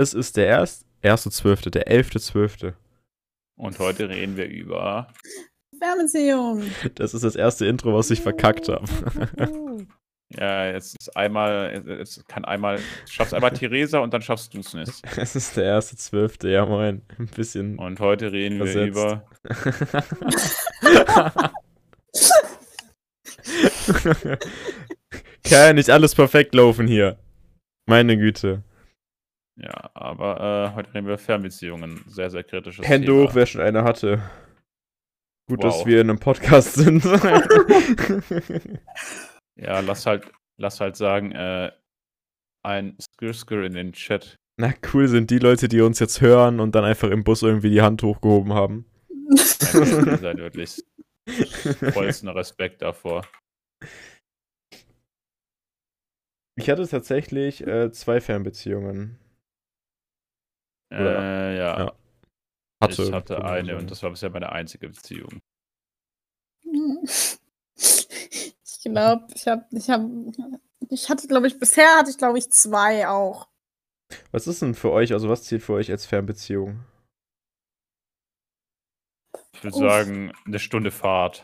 Es ist der erst, erste Zwölfte, der elfte Zwölfte. Und heute reden wir über. Fernbeziehung. Das ist das erste Intro, was ich verkackt habe. Ja, jetzt ist einmal, jetzt kann einmal, schaffst einmal Theresa und dann schaffst du es nicht. Es ist der erste Zwölfte, ja moin. Ein bisschen. Und heute reden wir Versetzt. über. Kann ja nicht alles perfekt laufen hier. Meine Güte. Ja, aber äh, heute reden wir über Fernbeziehungen. Sehr, sehr kritisches Hände Thema. hoch, wer schon eine hatte. Gut, dass Wow. wir in einem Podcast sind. Ja, lass halt, lass halt sagen, äh, ein Skir-Skir in den Chat. Na, cool sind die Leute, die uns jetzt hören und dann einfach im Bus irgendwie die Hand hochgehoben haben. Danke, ihr seid wirklich vollsten Respekt davor. Ich hatte tatsächlich äh, zwei Fernbeziehungen. Oder- Äh, ja. ja. Hatte. ich hatte eine und das war bisher meine einzige Beziehung. Ich glaube, ich habe, ich habe, ich hatte, glaube ich, bisher hatte ich, glaube ich, zwei auch. Was ist denn für euch, also was zählt für euch als Fernbeziehung? Ich würde sagen, eine Stunde Fahrt.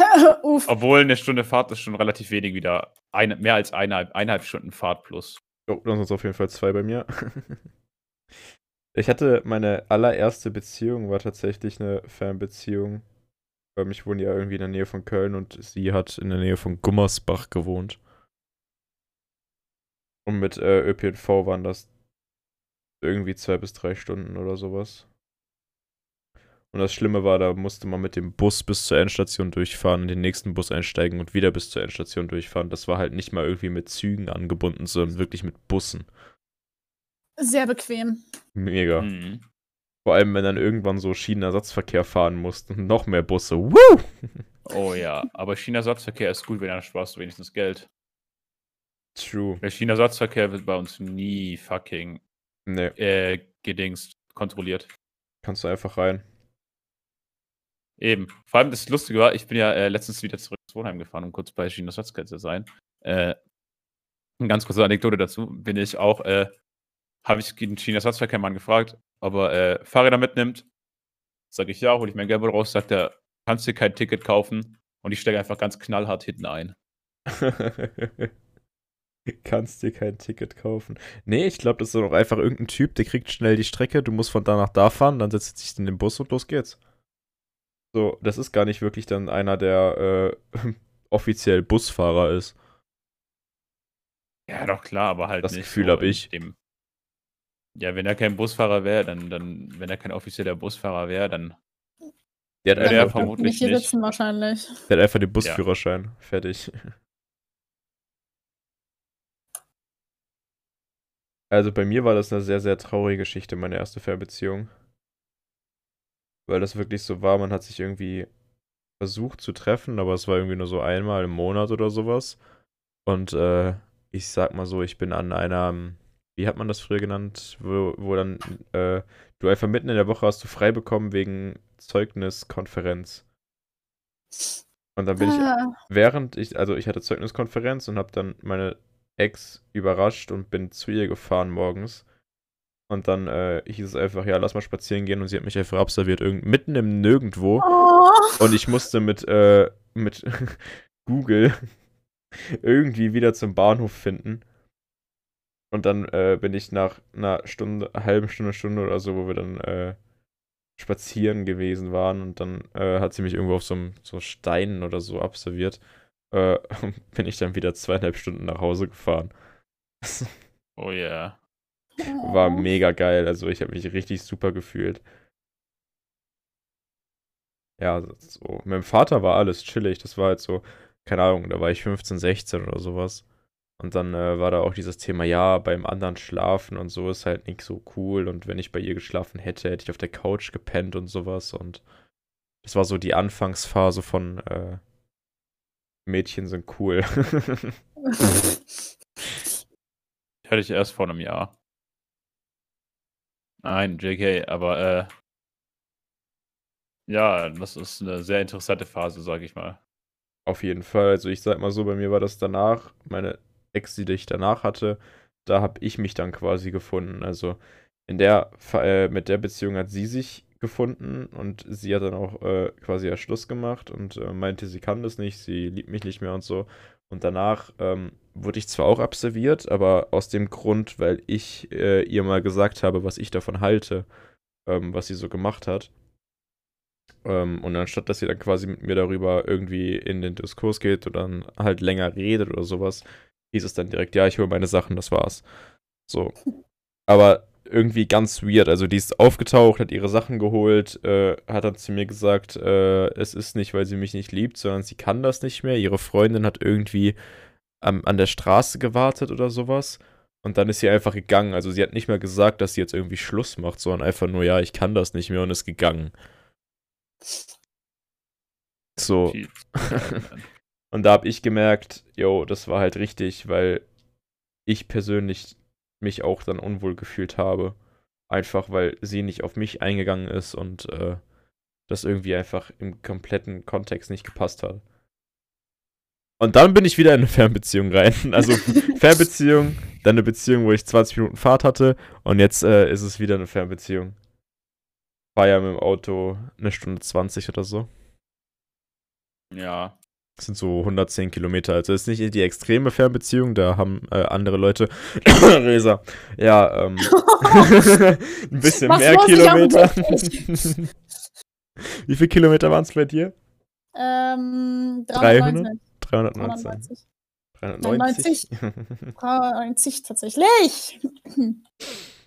Uff. Obwohl eine Stunde Fahrt ist schon relativ wenig wieder. Eine, mehr als eineinhalb, eineinhalb Stunden Fahrt plus. Oh, dann sind es auf jeden Fall zwei bei mir. Ich hatte meine allererste Beziehung war tatsächlich eine Fernbeziehung. Weil ich wohne ja irgendwie in der Nähe von Köln und sie hat in der Nähe von Gummersbach gewohnt. Und mit äh, ÖPNV waren das irgendwie zwei bis drei Stunden oder sowas. Und das Schlimme war, da musste man mit dem Bus bis zur Endstation durchfahren, den nächsten Bus einsteigen und wieder bis zur Endstation durchfahren. Das war halt nicht mal irgendwie mit Zügen angebunden, sondern wirklich mit Bussen. Sehr bequem. Mega. Mhm. Vor allem, wenn dann irgendwann so Schienenersatzverkehr fahren mussten und noch mehr Busse. Woo! Oh ja, aber China-Ersatzverkehr ist gut, wenn dann sparst du wenigstens Geld. True. Der China-Ersatzverkehr wird bei uns nie fucking Nee, äh, gedingst kontrolliert. kannst du einfach rein. Eben. Vor allem das Lustige war, ich bin ja äh, letztens wieder zurück ins Wohnheim gefahren, um kurz bei China-Ersatzverkehr zu sein. Äh, eine ganz kurze Anekdote dazu. Bin ich auch, äh, habe ich den China-Ersatzverkehrmann gefragt, ob er äh, Fahrräder mitnimmt. Sag ich ja, hole ich mein Geld raus, sagt er, kannst dir kein Ticket kaufen. Und ich steige einfach ganz knallhart hinten ein. kannst dir kein Ticket kaufen. Nee, ich glaube, das ist doch einfach irgendein Typ, der kriegt schnell die Strecke, du musst von da nach da fahren, dann setzt sich in den Bus und los geht's. So, das ist gar nicht wirklich dann einer, der äh, offiziell Busfahrer ist. Ja, doch klar, aber halt Das nicht. Gefühl so hab in ich. Dem ja, wenn er kein Busfahrer wäre, dann, dann, wenn er kein offizieller Busfahrer wäre, dann Der hat, Ja, der einfach, den, vermutlich Nicht hier nicht. sitzen wahrscheinlich. der hat einfach den Busführerschein. Fertig. Also bei mir war das eine sehr, sehr traurige Geschichte, meine erste Fernbeziehung. Weil das wirklich so war, man hat sich irgendwie versucht zu treffen, aber es war irgendwie nur so einmal im Monat oder sowas. Und äh, ich sag mal so, ich bin an einer, wie hat man das früher genannt, wo, wo dann äh, du einfach mitten in der Woche hast du frei bekommen wegen Zeugniskonferenz. Und dann bin ich Ah, während ich, also ich hatte Zeugniskonferenz und habe dann meine Ex überrascht und bin zu ihr gefahren morgens. Und dann äh, hieß es einfach, ja, lass mal spazieren gehen und sie hat mich einfach abserviert, irgend mitten im Nirgendwo. oh. Und ich musste mit, äh, mit Google irgendwie wieder zum Bahnhof finden. Und dann äh, bin ich nach einer Stunde, halben Stunde, Stunde oder so, wo wir dann äh, spazieren gewesen waren und dann äh, hat sie mich irgendwo auf so einem so Steinen oder so abserviert. Äh, und bin ich dann wieder zweieinhalb Stunden nach Hause gefahren. Oh yeah. War mega geil. Also ich habe mich richtig super gefühlt. Ja, so. Mit dem Vater war alles chillig. Das war halt so, keine Ahnung, da war ich 15, 16 oder sowas. Und dann äh, war da auch dieses Thema, ja, beim anderen schlafen und so ist halt nicht so cool. Und wenn ich bei ihr geschlafen hätte, hätte ich auf der Couch gepennt und sowas. Und das war so die Anfangsphase von äh, Mädchen sind cool. Hatte ich erst vor einem Jahr. Nein, JK, aber äh, ja, das ist eine sehr interessante Phase, sag ich mal. Auf jeden Fall. Also ich sag mal so, bei mir war das danach, meine Ex, die ich danach hatte, da habe ich mich dann quasi gefunden. Also in der, äh, mit der Beziehung hat sie sich gefunden und sie hat dann auch äh, quasi ja Schluss gemacht und äh, meinte, sie kann das nicht, sie liebt mich nicht mehr und so. Und danach ähm, wurde ich zwar auch absolviert, aber aus dem Grund, weil ich äh, ihr mal gesagt habe, was ich davon halte, ähm, was sie so gemacht hat. Ähm, und anstatt, dass sie dann quasi mit mir darüber irgendwie in den Diskurs geht oder dann halt länger redet oder sowas, hieß es dann direkt, ja, ich hole meine Sachen, das war's. So. Aber irgendwie ganz weird. Also die ist aufgetaucht, hat ihre Sachen geholt, äh, hat dann zu mir gesagt, äh, es ist nicht, weil sie mich nicht liebt, sondern sie kann das nicht mehr. Ihre Freundin hat irgendwie ähm, an der Straße gewartet oder sowas. Und dann ist sie einfach gegangen. Also sie hat nicht mehr gesagt, dass sie jetzt irgendwie Schluss macht, sondern einfach nur, ja, ich kann das nicht mehr und ist gegangen. So. und da habe ich gemerkt, yo, das war halt richtig, weil ich persönlich mich auch dann unwohl gefühlt habe. Einfach weil sie nicht auf mich eingegangen ist und äh, das irgendwie einfach im kompletten Kontext nicht gepasst hat. Und dann bin ich wieder in eine Fernbeziehung rein. Also Fernbeziehung, dann eine Beziehung, wo ich 20 Minuten Fahrt hatte und jetzt äh, ist es wieder eine Fernbeziehung. War ja mit dem Auto eine Stunde 20 oder so. Ja, das sind so 110 Kilometer. Also ist nicht die extreme Fernbeziehung, da haben äh, andere Leute. Resa. Ja, ähm. ein bisschen Was mehr Kilometer. Wie viele Kilometer waren es bei dir? Ähm, 300? 319. 390. 390. 390 tatsächlich.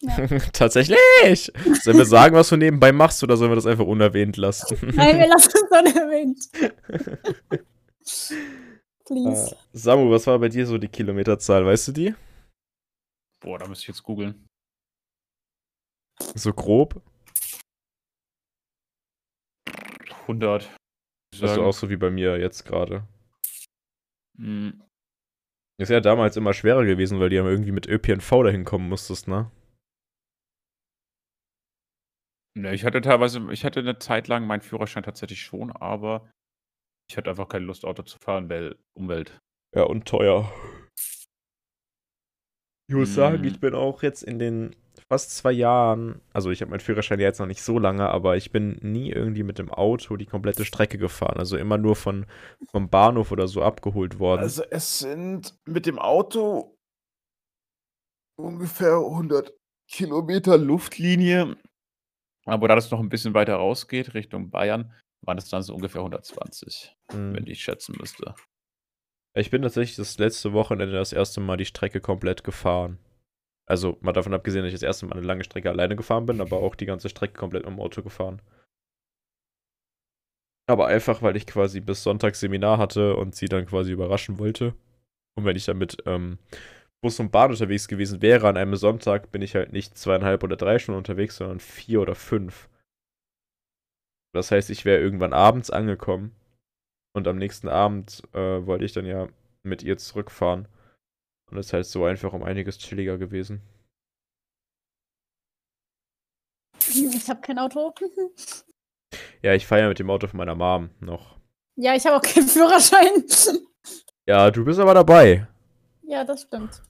Ja. Tatsächlich! Sollen wir sagen, was du nebenbei machst, oder sollen wir das einfach unerwähnt lassen? Nein, wir lassen es unerwähnt. Please. Uh, Samu, was war bei dir so die Kilometerzahl? Weißt du die? Boah, da müsste ich jetzt googeln. So grob? 100. Das ist auch so wie bei mir jetzt gerade. Mhm. Ist ja damals immer schwerer gewesen, weil die haben irgendwie mit ÖPNV dahin kommen musstest, ne? Ne, ich hatte teilweise ich hatte eine Zeit lang meinen Führerschein tatsächlich schon, aber ich hatte einfach keine Lust, Auto zu fahren, weil Umwelt. Ja, und teuer. Ich muss sagen, ich mhm. bin auch jetzt in den fast zwei Jahren, also ich habe meinen Führerschein ja jetzt noch nicht so lange, aber ich bin nie irgendwie mit dem Auto die komplette Strecke gefahren. Also immer nur von, vom Bahnhof oder so abgeholt worden. Also es sind mit dem Auto ungefähr 100 Kilometer Luftlinie aber da das noch ein bisschen weiter rausgeht, Richtung Bayern, waren es dann so ungefähr 120, mhm. wenn ich schätzen müsste. Ich bin tatsächlich das letzte Wochenende das erste Mal die Strecke komplett gefahren. Also mal davon abgesehen, dass ich das erste Mal eine lange Strecke alleine gefahren bin, aber auch die ganze Strecke komplett im Auto gefahren. Aber einfach, weil ich quasi bis Sonntag Seminar hatte und sie dann quasi überraschen wollte. Und wenn ich dann mit ähm, Bus und Bahn unterwegs gewesen wäre an einem Sonntag, bin ich halt nicht zweieinhalb oder drei Stunden unterwegs, sondern vier oder fünf. Das heißt, ich wäre irgendwann abends angekommen und am nächsten Abend äh, wollte ich dann ja mit ihr zurückfahren. Und das heißt so einfach um einiges chilliger gewesen. Ich habe kein Auto. ja, ich fahre ja mit dem Auto von meiner Mom noch. Ja, ich habe auch keinen Führerschein. ja, du bist aber dabei. Ja, das stimmt.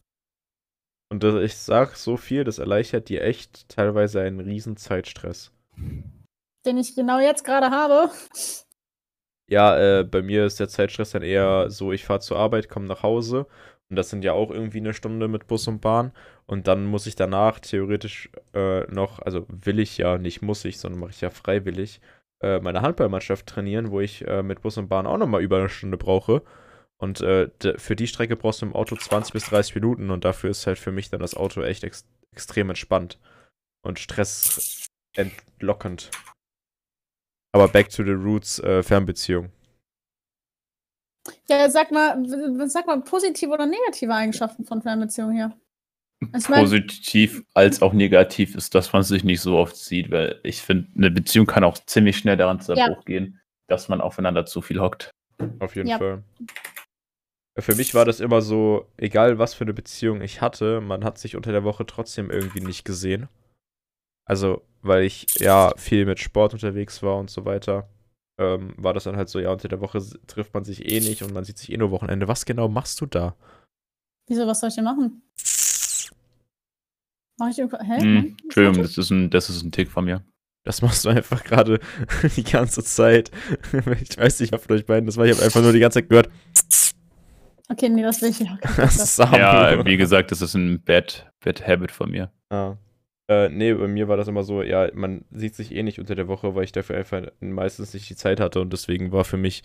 Und ich sag so viel, das erleichtert dir echt teilweise einen riesen Zeitstress. Den ich genau jetzt gerade habe. Ja, äh, bei mir ist der Zeitstress dann eher so, ich fahre zur Arbeit, komme nach Hause und das sind ja auch irgendwie eine Stunde mit Bus und Bahn und dann muss ich danach theoretisch äh, noch, also will ich ja, nicht muss ich, sondern mache ich ja freiwillig, äh, meine Handballmannschaft trainieren, wo ich äh, mit Bus und Bahn auch nochmal über eine Stunde brauche. Und äh, für die Strecke brauchst du im Auto 20 bis 30 Minuten und dafür ist halt für mich dann das Auto echt ex extrem entspannt und stressentlockend. Aber back to the roots, äh, Fernbeziehung. Ja, sag mal, sag mal positive oder negative Eigenschaften von Fernbeziehungen hier. Also Positiv als auch negativ ist, dass man sich nicht so oft sieht, weil ich finde, eine Beziehung kann auch ziemlich schnell daran zu ja. gehen, dass man aufeinander zu viel hockt. Auf jeden ja. Fall. Für mich war das immer so, egal was für eine Beziehung ich hatte, man hat sich unter der Woche trotzdem irgendwie nicht gesehen. Also, weil ich ja viel mit Sport unterwegs war und so weiter, ähm, war das dann halt so, ja, unter der Woche trifft man sich eh nicht und man sieht sich eh nur Wochenende. Was genau machst du da? Wieso, was soll ich denn machen? Mach ich irgendwas? Hä? Hm, Nein? Entschuldigung, das ist, ein, das ist ein Tick von mir. Das machst du einfach gerade die ganze Zeit. Ich weiß nicht, wer von euch beiden das war. Ich habe einfach nur die ganze Zeit gehört. Okay, nee, das will ich nicht. Ist Samu. Ja, wie gesagt, das ist ein Bad, Bad Habit von mir. Ah. Äh, nee, bei mir war das immer so, ja, man sieht sich eh nicht unter der Woche, weil ich dafür einfach meistens nicht die Zeit hatte und deswegen war für mich,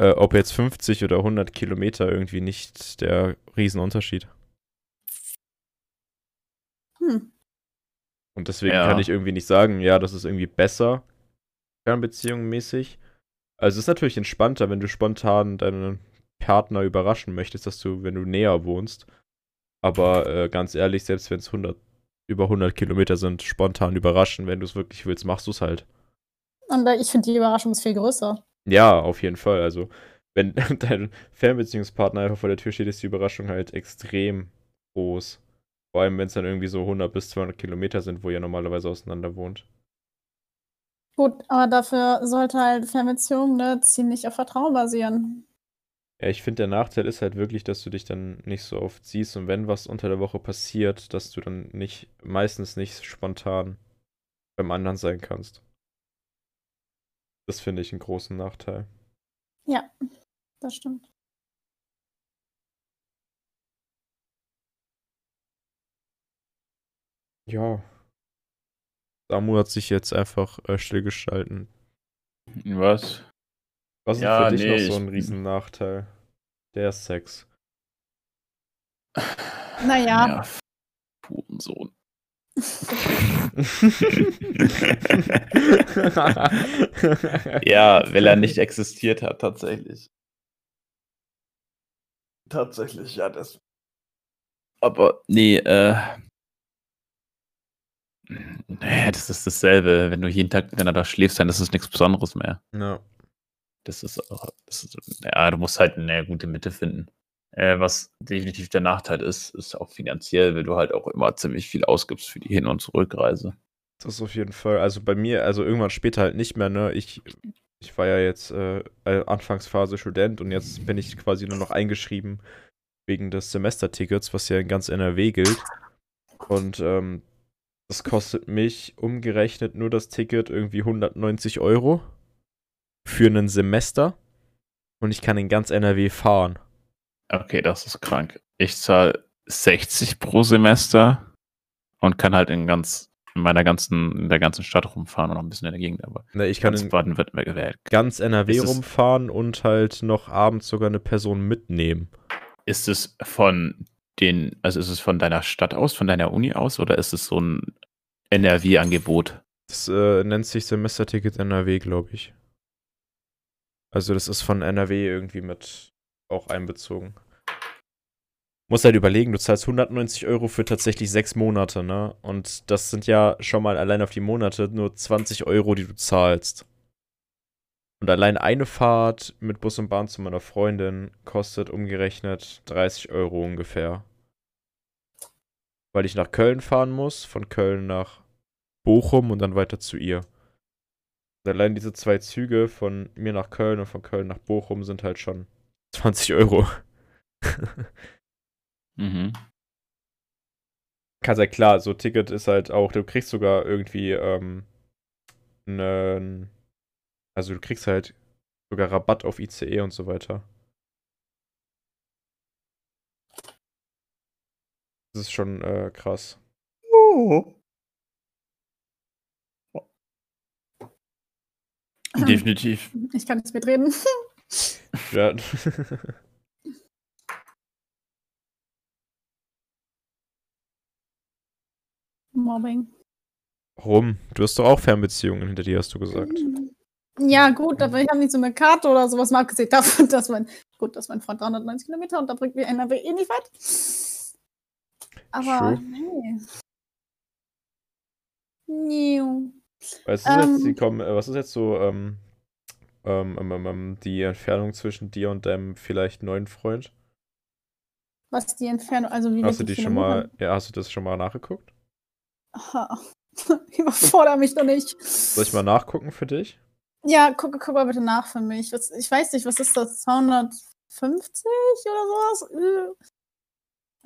äh, ob jetzt 50 oder 100 Kilometer irgendwie nicht der Riesenunterschied. Hm. Und deswegen Ja. kann ich irgendwie nicht sagen, ja, das ist irgendwie besser, fernbeziehungsmäßig. Also es ist natürlich entspannter, wenn du spontan deinen Partner überraschen möchtest, dass du, wenn du näher wohnst. Aber äh, ganz ehrlich, selbst wenn es 100, über 100 Kilometer sind, spontan überraschen, wenn du es wirklich willst, machst du es halt. Und äh, ich finde die Überraschung ist viel größer. Ja, auf jeden Fall. Also, wenn dein Fernbeziehungspartner einfach vor der Tür steht, ist die Überraschung halt extrem groß. Vor allem, wenn es dann irgendwie so 100 bis 200 Kilometer sind, wo ihr normalerweise auseinander wohnt. Gut, aber dafür sollte halt Fernbeziehung ne, ziemlich auf Vertrauen basieren. Ja, ich finde, der Nachteil ist halt wirklich, dass du dich dann nicht so oft siehst und wenn was unter der Woche passiert, dass du dann nicht, meistens nicht spontan beim anderen sein kannst. Das finde ich einen großen Nachteil. Ja, das stimmt. Ja. Samu hat sich jetzt einfach äh, stillgeschalten. Was? Was ist Ja, für dich nee, noch so ein Riesennachteil? Der Sex. Naja, Hurensohn. Ja, weil er nicht existiert hat, tatsächlich. Tatsächlich, ja, das. Aber, nee, äh. Nee, das ist dasselbe. Wenn du jeden Tag miteinander schläfst, dann ist es nichts Besonderes mehr. ja. Das ist, auch- das ist ja, du musst halt eine gute Mitte finden. Äh, was definitiv der Nachteil ist, ist auch finanziell, weil du halt auch immer ziemlich viel ausgibst für die Hin- und Zurückreise. Das ist auf jeden Fall. Also bei mir, also irgendwann später halt nicht mehr, ne? Ich, ich war ja jetzt äh, äh, Anfangsphase Student und jetzt bin ich quasi nur noch eingeschrieben wegen des Semestertickets, was ja in ganz NRW gilt. Und ähm, das kostet mich umgerechnet nur das Ticket irgendwie 190 Euro für ein Semester. Und ich kann in ganz NRW fahren. Okay, das ist krank. Ich zahle 60 pro Semester und kann halt in ganz in meiner ganzen, in der ganzen Stadt rumfahren und noch ein bisschen in der Gegend, aber Ne, ich kann in Baden-Württemberg gewählt. ganz NRW rumfahren und halt noch abends sogar eine Person mitnehmen. Ist es von den, also ist es von deiner Stadt aus, von deiner Uni aus oder ist es so ein NRW-Angebot? Das äh, nennt sich Semesterticket NRW, glaube ich. Also das ist von NRW irgendwie mit auch einbezogen. Muss halt überlegen, du zahlst 190 Euro für tatsächlich sechs Monate, ne? Und das sind ja schon mal allein auf die Monate nur 20 Euro, die du zahlst. Und allein eine Fahrt mit Bus und Bahn zu meiner Freundin kostet umgerechnet 30 Euro ungefähr. Weil ich nach Köln fahren muss, von Köln nach Bochum und dann weiter zu ihr. Und allein diese zwei Züge von mir nach Köln und von Köln nach Bochum sind halt schon 20 Euro. Mhm. Kannst ja klar, so Ticket ist halt auch, du kriegst sogar irgendwie, ähm, nen, also du kriegst halt sogar Rabatt auf ICE und so weiter. Das ist schon äh, krass. Definitiv. ich kann nicht mitreden. Ja. Mobbing. Warum? Du hast doch auch Fernbeziehungen hinter dir, hast du gesagt. Ja, gut, aber ich habe nicht so eine Karte oder sowas mal abgesehen davon, dass mein, gut, dass mein Freund 390 Kilometer und da bringt mir NRW eh nicht weit. Aber True. nee. Niu. Was ist jetzt, Ähm. die kommen, äh, was ist jetzt so ähm, ähm, ähm, ähm, ähm, die Entfernung zwischen dir und deinem vielleicht neuen Freund? Was ist die Entfernung? Also wie Hast du die schon mal, ja, hast du das schon mal nachgeguckt? Aha. Überforder mich doch nicht. Soll ich mal nachgucken für dich? Ja, guck, guck mal bitte nach für mich. Was, ich weiß nicht, was ist das? 250 oder sowas? Äh.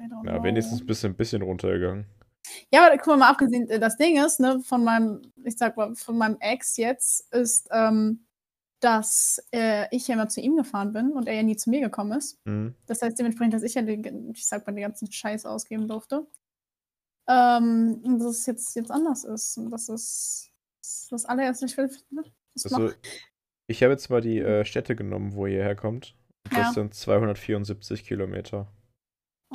Ja, know. wenigstens ein bisschen, bisschen runtergegangen. Ja, aber guck mal, mal abgesehen, äh, das Ding ist, ne, von meinem, ich sag mal, von meinem Ex jetzt, ist, ähm, dass äh, ich ja immer zu ihm gefahren bin und er ja nie zu mir gekommen ist. Mhm. Das heißt dementsprechend, dass ich ja den, ich sag mal, den ganzen Scheiß ausgeben durfte. Ähm, und dass es jetzt, jetzt anders ist. Und das ist das, allererste, ich will. ne, Also, macht- ich habe jetzt mal die äh, Städte genommen, wo ihr herkommt. Das Ja. sind 274 Kilometer.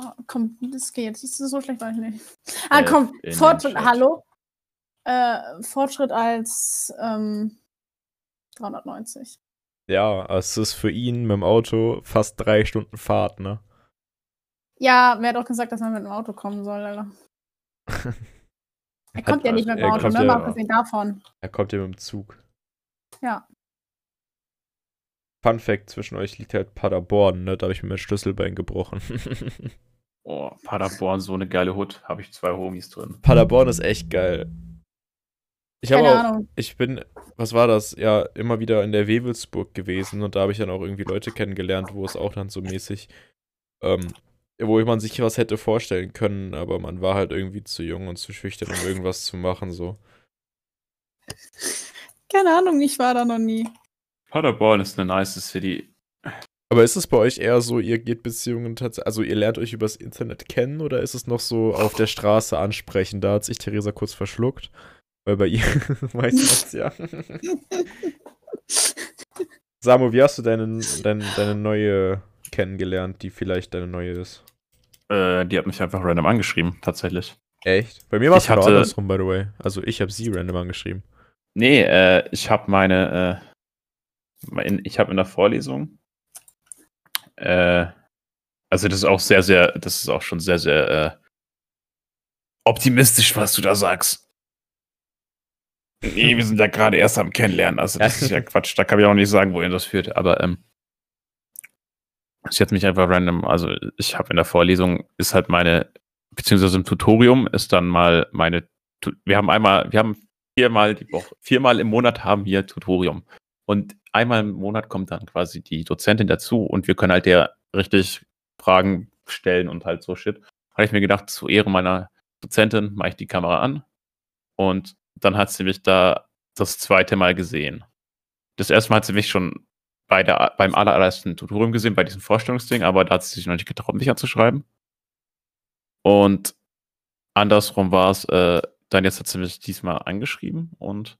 Oh, komm, das geht. Das ist so schlecht war ich nicht. Ah, Äh, komm, Fortschritt, hallo. Äh, Fortschritt als ähm, 390. Ja, es ist für ihn mit dem Auto fast drei Stunden Fahrt, ne? Ja, wer hat auch gesagt, dass man mit dem Auto kommen soll, Alter. Er kommt ja nicht mit dem Auto, ne? ja- Mal abgesehen davon. Er kommt ja mit dem Zug. Ja. Fun Fact: Zwischen euch liegt halt Paderborn, ne? Da habe ich mir mein Schlüsselbein gebrochen. Oh, Paderborn, so eine geile Hut. Habe ich zwei Homies drin. Paderborn ist echt geil. Ich habe Keine auch, Ahnung. ich bin, was war das? Ja, immer wieder in der Wewelsburg gewesen und da habe ich dann auch irgendwie Leute kennengelernt, wo es auch dann so mäßig, ähm, wo man sich was hätte vorstellen können, aber man war halt irgendwie zu jung und zu schüchtern, um irgendwas zu machen, so. Keine Ahnung, ich war da noch nie. Paderborn ist eine nice City. Aber ist es bei euch eher so, ihr geht Beziehungen tatsächlich, also ihr lernt euch übers Internet kennen oder ist es noch so auf der Straße ansprechen? Da hat sich Theresa kurz verschluckt, weil bei ihr meistens ja. Samu, wie hast du deinen, dein, deine neue kennengelernt, die vielleicht deine neue ist? Äh, die hat mich einfach random angeschrieben, tatsächlich. Echt? Bei mir war es genau hatte- andersrum, by the way. Also ich habe sie random angeschrieben. Nee, äh, ich habe meine, äh, ich habe in der Vorlesung, äh, also das ist auch sehr, sehr, das ist auch schon sehr, sehr äh, optimistisch, was du da sagst. Nee, wir sind ja gerade erst am Kennenlernen, also das ist ja Quatsch, da kann ich auch nicht sagen, wohin das führt, aber ähm, sie hat mich einfach random, also ich habe in der Vorlesung, ist halt meine, beziehungsweise im Tutorium ist dann mal meine, wir haben einmal, wir haben viermal die Woche, viermal im Monat haben wir Tutorium. Und einmal im Monat kommt dann quasi die Dozentin dazu und wir können halt der richtig Fragen stellen und halt so Shit. Habe ich mir gedacht, zu Ehre meiner Dozentin mache ich die Kamera an und dann hat sie mich da das zweite Mal gesehen. Das erste Mal hat sie mich schon bei der, beim allerersten Tutorium gesehen, bei diesem Vorstellungsding, aber da hat sie sich noch nicht getraut, mich anzuschreiben. Und andersrum war es, äh, dann jetzt hat sie mich diesmal angeschrieben und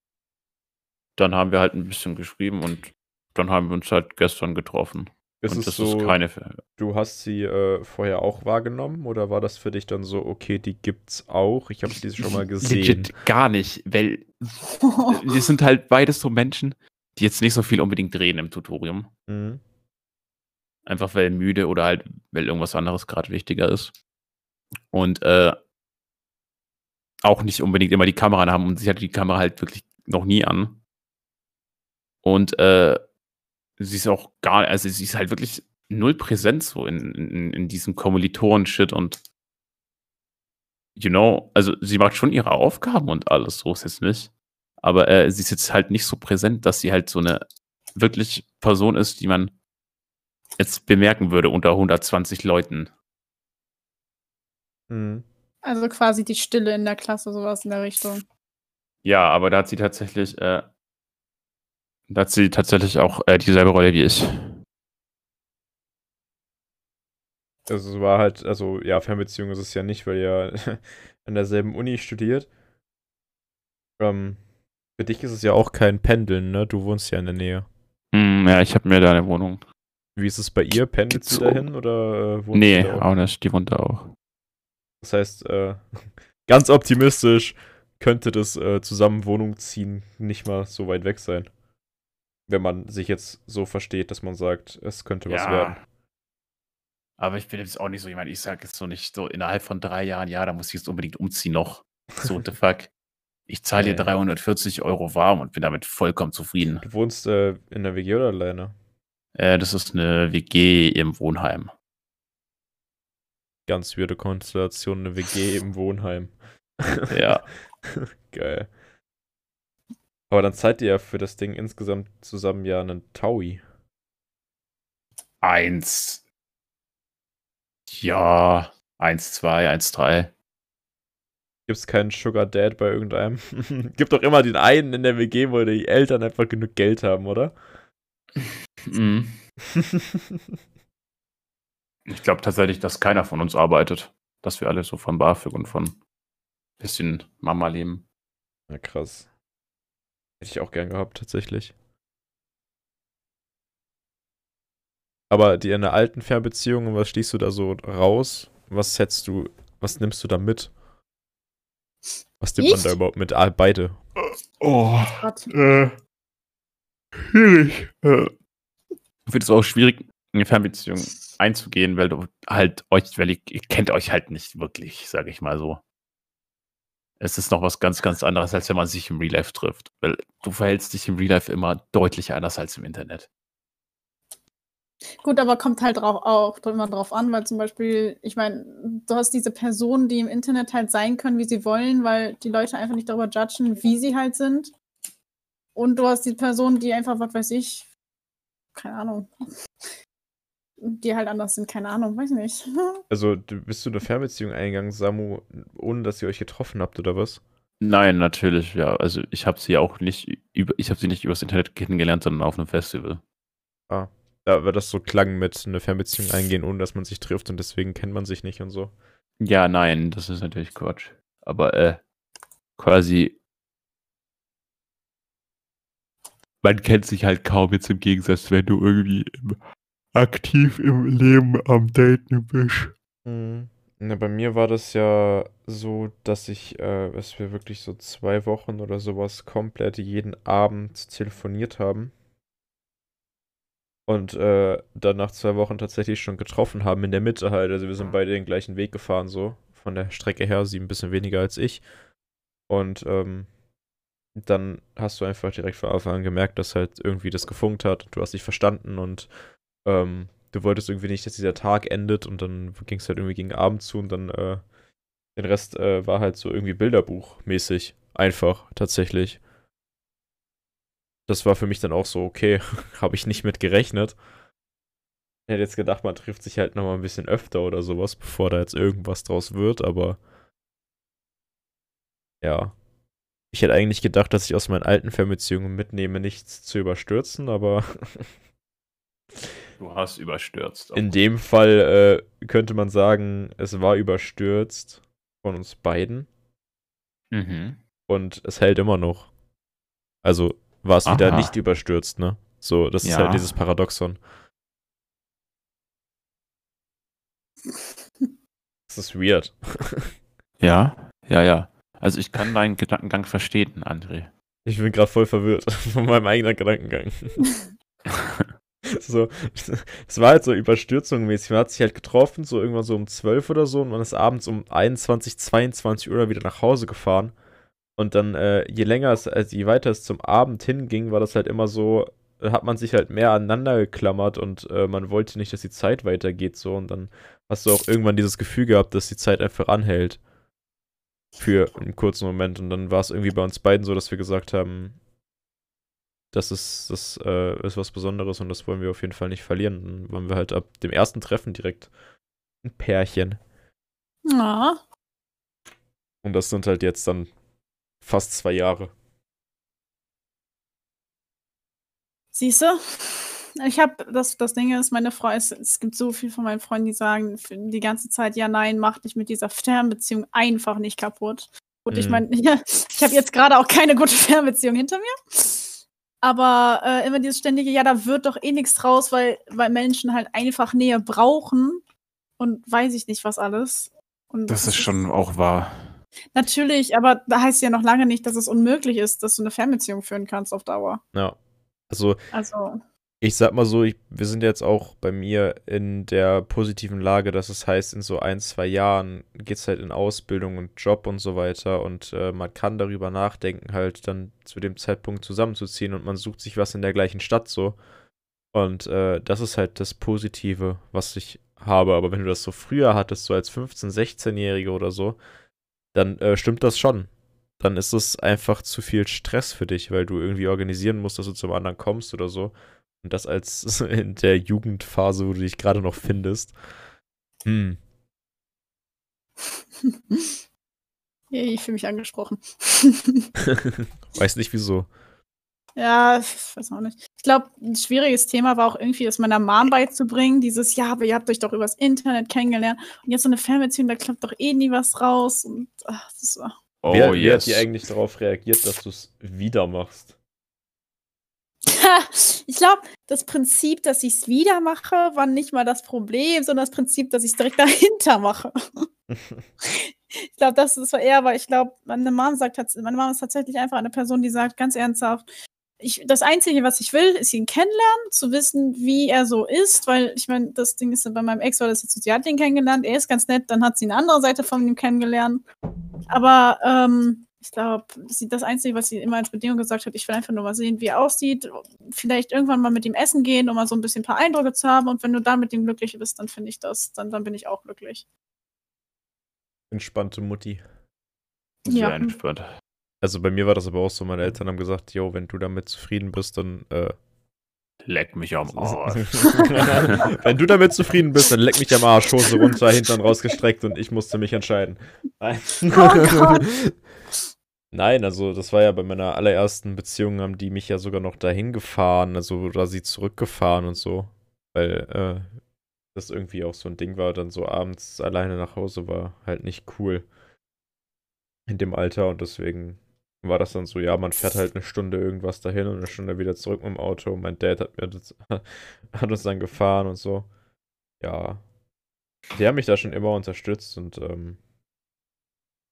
dann haben wir halt ein bisschen geschrieben und dann haben wir uns halt gestern getroffen. Ist und es das so, ist keine. du hast sie äh, vorher auch wahrgenommen oder war das für dich dann so, okay, die gibt's auch, ich habe die schon mal gesehen? Legit gar nicht, weil wir sind halt beides so Menschen, die jetzt nicht so viel unbedingt reden im Tutorium. Mhm. Einfach weil müde oder halt, weil irgendwas anderes gerade wichtiger ist. Und äh, auch nicht unbedingt immer die Kamera haben und sie hatte die Kamera halt wirklich noch nie an. Und äh, sie ist auch gar, also sie ist halt wirklich null präsent so in, in, in diesem Kommilitonen-Shit und you know, also sie macht schon ihre Aufgaben und alles, so ist es nicht. Aber äh, sie ist jetzt halt nicht so präsent, dass sie halt so eine wirklich Person ist, die man jetzt bemerken würde unter 120 Leuten. Mhm. Also quasi die Stille in der Klasse, sowas in der Richtung. Ja, aber da hat sie tatsächlich, äh, da hat sie tatsächlich auch äh, dieselbe Rolle wie ich. Also es war halt, also ja, Fernbeziehung ist es ja nicht, weil ihr an derselben Uni studiert. Ähm, für dich ist es ja auch kein Pendeln, ne? Du wohnst ja in der Nähe. Hm, ja, ich habe mir da eine Wohnung. Wie ist es bei ihr? Pendelt sie dahin oder äh, wohnt Nee, sie da auch? auch nicht. Die wohnt da auch. Das heißt, äh, ganz optimistisch könnte das äh, zusammen Wohnung ziehen nicht mal so weit weg sein. Wenn man sich jetzt so versteht, dass man sagt, es könnte was werden. Aber ich bin jetzt auch nicht so jemand, ich sage jetzt so nicht so innerhalb von drei Jahren, ja, da muss ich jetzt unbedingt umziehen noch. So, what the fuck. Ich zahle dir Nee. 340 Euro warm und bin damit vollkommen zufrieden. Du wohnst äh, in der WG oder alleine? Äh, das ist eine WG im Wohnheim. Ganz weirde Konstellation, eine WG im Wohnheim. Ja. Geil. Aber dann zahlt ihr ja für das Ding insgesamt zusammen ja einen Taui. Eins. Ja. 1, 2, 1, 3. Gibt es keinen Sugar Dad bei irgendeinem? Gibt doch immer den einen in der WG, wo die Eltern einfach genug Geld haben, oder? Mhm. Ich glaube tatsächlich, dass keiner von uns arbeitet. Dass wir alle so von BAföG und von bisschen Mama leben. Na krass. Hätte ich auch gern gehabt, tatsächlich. Aber die in einer alten Fernbeziehung, was stehst du da so raus? Was setzt du, was nimmst du da mit? Was nimmt man Ich? da überhaupt mit? Ah, beide. Oh. Gott. Äh, schwierig. Äh. Ich finde es auch schwierig, in eine Fernbeziehung einzugehen, weil du halt euch, weil ihr, ihr kennt euch halt nicht wirklich, sage ich mal so. Es ist noch was ganz, ganz anderes, als wenn man sich im Real Life trifft. Weil du verhältst dich im Real Life immer deutlich anders als im Internet. Gut, aber kommt halt drauf, auch immer drauf an, weil zum Beispiel, ich meine, du hast diese Personen, die im Internet halt sein können, wie sie wollen, weil die Leute einfach nicht darüber judgen, wie sie halt sind. Und du hast die Personen, die einfach, was weiß ich, keine Ahnung, die halt anders sind, keine Ahnung, weiß nicht. Also, du, bist du eine Fernbeziehung eingegangen, Samu, ohne dass ihr euch getroffen habt, oder was? Nein, natürlich, ja. Also ich habe sie auch nicht über, ich habe sie nicht übers Internet kennengelernt, sondern auf einem Festival. Ah. Da, weil das so klang mit eine Fernbeziehung eingehen, ohne dass man sich trifft und deswegen kennt man sich nicht und so. Ja, nein, das ist natürlich Quatsch. Aber äh, quasi. Man kennt sich halt kaum jetzt im Gegensatz, wenn du irgendwie im, aktiv im Leben am Daten bist. Mhm. Na, bei mir war das ja so, dass ich, äh, dass wir wirklich so zwei Wochen oder sowas komplett jeden Abend telefoniert haben. Und äh, dann nach zwei Wochen tatsächlich schon getroffen haben in der Mitte halt. Also wir sind beide den gleichen Weg gefahren, so. Von der Strecke her, sie ein bisschen weniger als ich. Und ähm, dann hast du einfach direkt von Anfang an gemerkt, dass halt irgendwie das gefunkt hat. Du hast dich verstanden und ähm, du wolltest irgendwie nicht, dass dieser Tag endet und dann ging es halt irgendwie gegen Abend zu und dann äh, den Rest äh, war halt so irgendwie Bilderbuchmäßig. Einfach, tatsächlich. Das war für mich dann auch so, okay, habe ich nicht mit gerechnet. Ich hätte jetzt gedacht, man trifft sich halt nochmal ein bisschen öfter oder sowas, bevor da jetzt irgendwas draus wird, aber ja. Ich hätte eigentlich gedacht, dass ich aus meinen alten Fernbeziehungen mitnehme, nichts zu überstürzen, aber Du hast überstürzt. in dem Fall äh, könnte man sagen, es war überstürzt von uns beiden Mhm. und es hält immer noch. Also war es wieder nicht überstürzt, ne? So, das ist Ja. halt dieses Paradoxon. Das ist weird. Ja, ja, ja. Also ich kann deinen Gedankengang verstehen, André. Ich bin gerade voll verwirrt von meinem eigenen Gedankengang. so, es war halt so überstürzungsmäßig. Man hat sich halt getroffen, so irgendwann so um 12 oder so, und man ist abends um 21, 22 Uhr wieder nach Hause gefahren. Und dann, äh, je länger es, also je weiter es zum Abend hinging, war das halt immer so, hat man sich halt mehr aneinander geklammert und äh, man wollte nicht, dass die Zeit weitergeht, so. Und dann hast du auch irgendwann dieses Gefühl gehabt, dass die Zeit einfach anhält. Für einen kurzen Moment. Und dann war es irgendwie bei uns beiden so, dass wir gesagt haben, das ist, das äh, ist was Besonderes und das wollen wir auf jeden Fall nicht verlieren. Dann waren wir halt ab dem ersten Treffen direkt ein Pärchen. Ja. Und das sind halt jetzt dann fast zwei Jahre. Siehst du? Ich habe, das, das Ding ist, meine Frau, es, es gibt so viel von meinen Freunden, die sagen die ganze Zeit, ja, nein, mach dich mit dieser Fernbeziehung einfach nicht kaputt. Gut, ich Mhm. meine, ja, ich habe jetzt gerade auch keine gute Fernbeziehung hinter mir. Aber äh, immer dieses ständige, ja, da wird doch eh nichts draus, weil, weil Menschen halt einfach Nähe brauchen und weiß ich nicht was alles. Und Das ist schon auch wahr. Natürlich, aber da heißt ja noch lange nicht, dass es unmöglich ist, dass du eine Fernbeziehung führen kannst auf Dauer. Ja. Also, Also, ich sag mal so, ich, wir sind jetzt auch bei mir in der positiven Lage, dass es heißt, in so ein, zwei Jahren geht's halt in Ausbildung und Job und so weiter und äh, man kann darüber nachdenken, halt dann zu dem Zeitpunkt zusammenzuziehen und man sucht sich was in der gleichen Stadt so. Und äh, das ist halt das Positive, was ich habe. Aber wenn du das so früher hattest, so als 15-, 16-Jährige oder so, dann äh, stimmt das schon. Dann ist es einfach zu viel Stress für dich, weil du irgendwie organisieren musst, dass du zum anderen kommst oder so. Und das als in der Jugendphase, wo du dich gerade noch findest. Hm. ich fühle mich angesprochen. Weiß nicht wieso. Ja, ich weiß auch nicht. Ich glaube, ein schwieriges Thema war auch irgendwie, das meiner Mom beizubringen. Dieses, ja, aber ihr habt euch doch übers Internet kennengelernt. Und jetzt so eine Fernbeziehung, da klappt doch eh nie was raus. Und ach, das ist, oh, wer, yes. wer hat dir eigentlich darauf reagiert, dass du es wieder machst? Ich glaube, das Prinzip, dass ich es wieder mache, war nicht mal das Problem, sondern das Prinzip, dass ich es direkt dahinter mache. ich glaube, das ist eher, weil ich glaube, meine Mom sagt, meine Mom ist tatsächlich einfach eine Person, die sagt ganz ernsthaft, ich, das Einzige, was ich will, ist ihn kennenlernen, zu wissen, wie er so ist, weil ich meine, das Ding ist bei meinem Ex war das jetzt so, sie hat ihn kennengelernt, er ist ganz nett, dann hat sie eine andere Seite von ihm kennengelernt. Aber ähm, ich glaube, das Einzige, was sie immer als Bedingung gesagt hat, ich will einfach nur mal sehen, wie er aussieht, vielleicht irgendwann mal mit ihm essen gehen, um mal so ein bisschen ein paar Eindrücke zu haben. Und wenn du dann mit ihm glücklich bist, dann finde ich das, dann, dann bin ich auch glücklich. Entspannte Mutti. Sehr ja. entspannt. Also bei mir war das aber auch so, meine Eltern haben gesagt, jo, wenn du damit zufrieden bist, dann äh, Leck mich am Arsch. wenn du damit zufrieden bist, dann leck mich am Arsch, Hose runter, Hintern rausgestreckt und ich musste mich entscheiden. Nein. Oh Nein, also das war ja bei meiner allerersten Beziehung, haben die mich ja sogar noch dahin gefahren, also oder sie zurückgefahren und so. Weil äh, das irgendwie auch so ein Ding war, dann so abends alleine nach Hause war halt nicht cool in dem Alter und deswegen war das dann so, ja, man fährt halt eine Stunde irgendwas dahin und eine Stunde wieder zurück mit dem Auto. Mein Dad hat, mir das, hat uns dann gefahren und so. Ja. Die haben mich da schon immer unterstützt und ähm,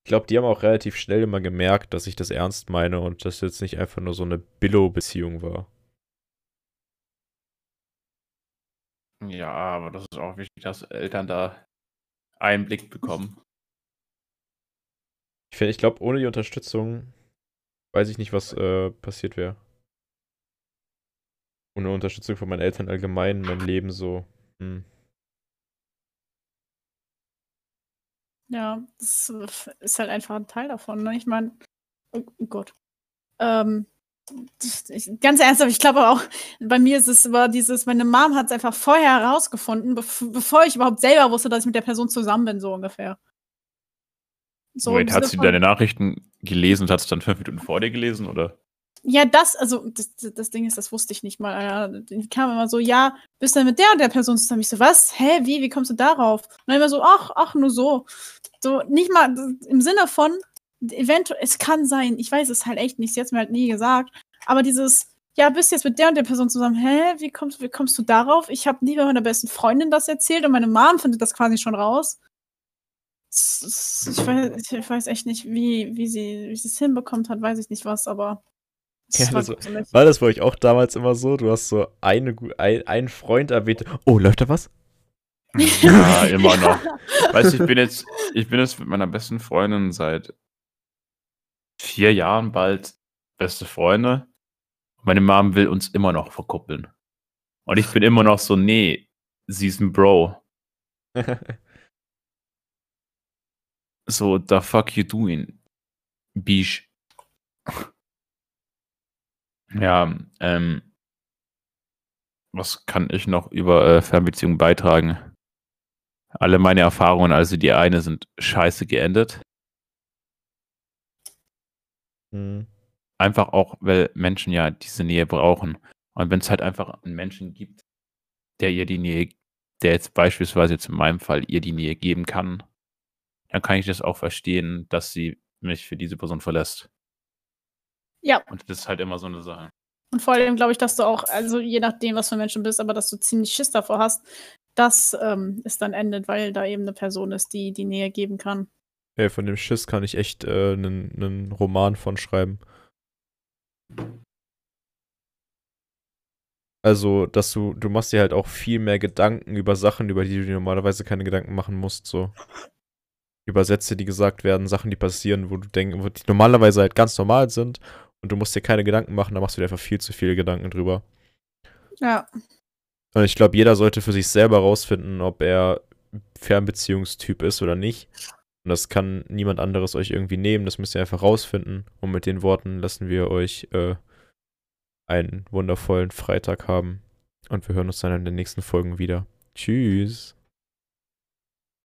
ich glaube, die haben auch relativ schnell immer gemerkt, dass ich das ernst meine und dass jetzt nicht einfach nur so eine Billo-Beziehung war. Ja, aber das ist auch wichtig, dass Eltern da Einblick bekommen. Ich, ich glaube, ohne die Unterstützung weiß ich nicht, was äh, passiert wäre. Ohne Unterstützung von meinen Eltern allgemein, mein Leben so. Hm. Ja, das ist halt einfach ein Teil davon. Ne? Ich meine, oh, oh Gott. Ähm, ich, ganz ernsthaft, ich glaube auch, bei mir ist es war dieses, meine Mom hat es einfach vorher herausgefunden, bev bevor ich überhaupt selber wusste, dass ich mit der Person zusammen bin, so ungefähr. So Wait, hat sie deine Nachrichten gelesen und hat es dann fünf Minuten vor dir gelesen, oder? Ja, das, also das, das Ding ist, das wusste ich nicht mal. Die kam immer so, ja, bist du denn mit der und der Person zusammen? Ich so, was? Hä, wie, wie kommst du darauf? Und dann immer so, ach, ach, nur so. So, nicht mal im Sinne von, eventuell, es kann sein, ich weiß es halt echt nicht, sie hat mir halt nie gesagt, aber dieses, ja, bist jetzt mit der und der Person zusammen, hä, wie kommst, wie kommst du darauf? Ich habe nie bei meiner besten Freundin das erzählt und meine Mom findet das quasi schon raus ich weiß, ich weiß echt nicht, wie, wie sie wie es hinbekommt hat, weiß ich nicht was, aber. Ja, war, das, war das bei euch auch damals immer so? Du hast so eine, ein, einen Freund erwähnt. Oh, läuft da was? Ja, immer noch. Weißt du, ich bin jetzt, ich bin jetzt mit meiner besten Freundin seit vier Jahren bald beste Freunde. Meine Mom will uns immer noch verkuppeln. Und ich bin immer noch so, nee, sie ist ein Bro. So, the fuck you doing? Bish. Ja, ähm, was kann ich noch über äh, Fernbeziehungen beitragen? Alle meine Erfahrungen, also die eine, sind scheiße geendet. Mhm. Einfach auch, weil Menschen ja diese Nähe brauchen. Und wenn es halt einfach einen Menschen gibt, der ihr die Nähe, der jetzt beispielsweise jetzt in meinem Fall ihr die Nähe geben kann, dann kann ich das auch verstehen, dass sie mich für diese Person verlässt. Ja. Und das ist halt immer so eine Sache. Und vor allem glaube ich, dass du auch, also je nachdem, was für ein Mensch du bist, aber dass du ziemlich Schiss davor hast, dass ähm, es dann endet, weil da eben eine Person ist, die die Nähe geben kann. Ja, von dem Schiss kann ich echt einen äh, Roman von schreiben. Also, dass du, du machst dir halt auch viel mehr Gedanken über Sachen, über die du dir normalerweise keine Gedanken machen musst, so über Sätze, die gesagt werden, Sachen, die passieren, wo du denkst, die normalerweise halt ganz normal sind und du musst dir keine Gedanken machen, da machst du dir einfach viel zu viele Gedanken drüber. Ja. Und ich glaube, jeder sollte für sich selber rausfinden, ob er Fernbeziehungstyp ist oder nicht. Und das kann niemand anderes euch irgendwie nehmen. Das müsst ihr einfach rausfinden. Und mit den Worten lassen wir euch äh, einen wundervollen Freitag haben. Und wir hören uns dann in den nächsten Folgen wieder. Tschüss.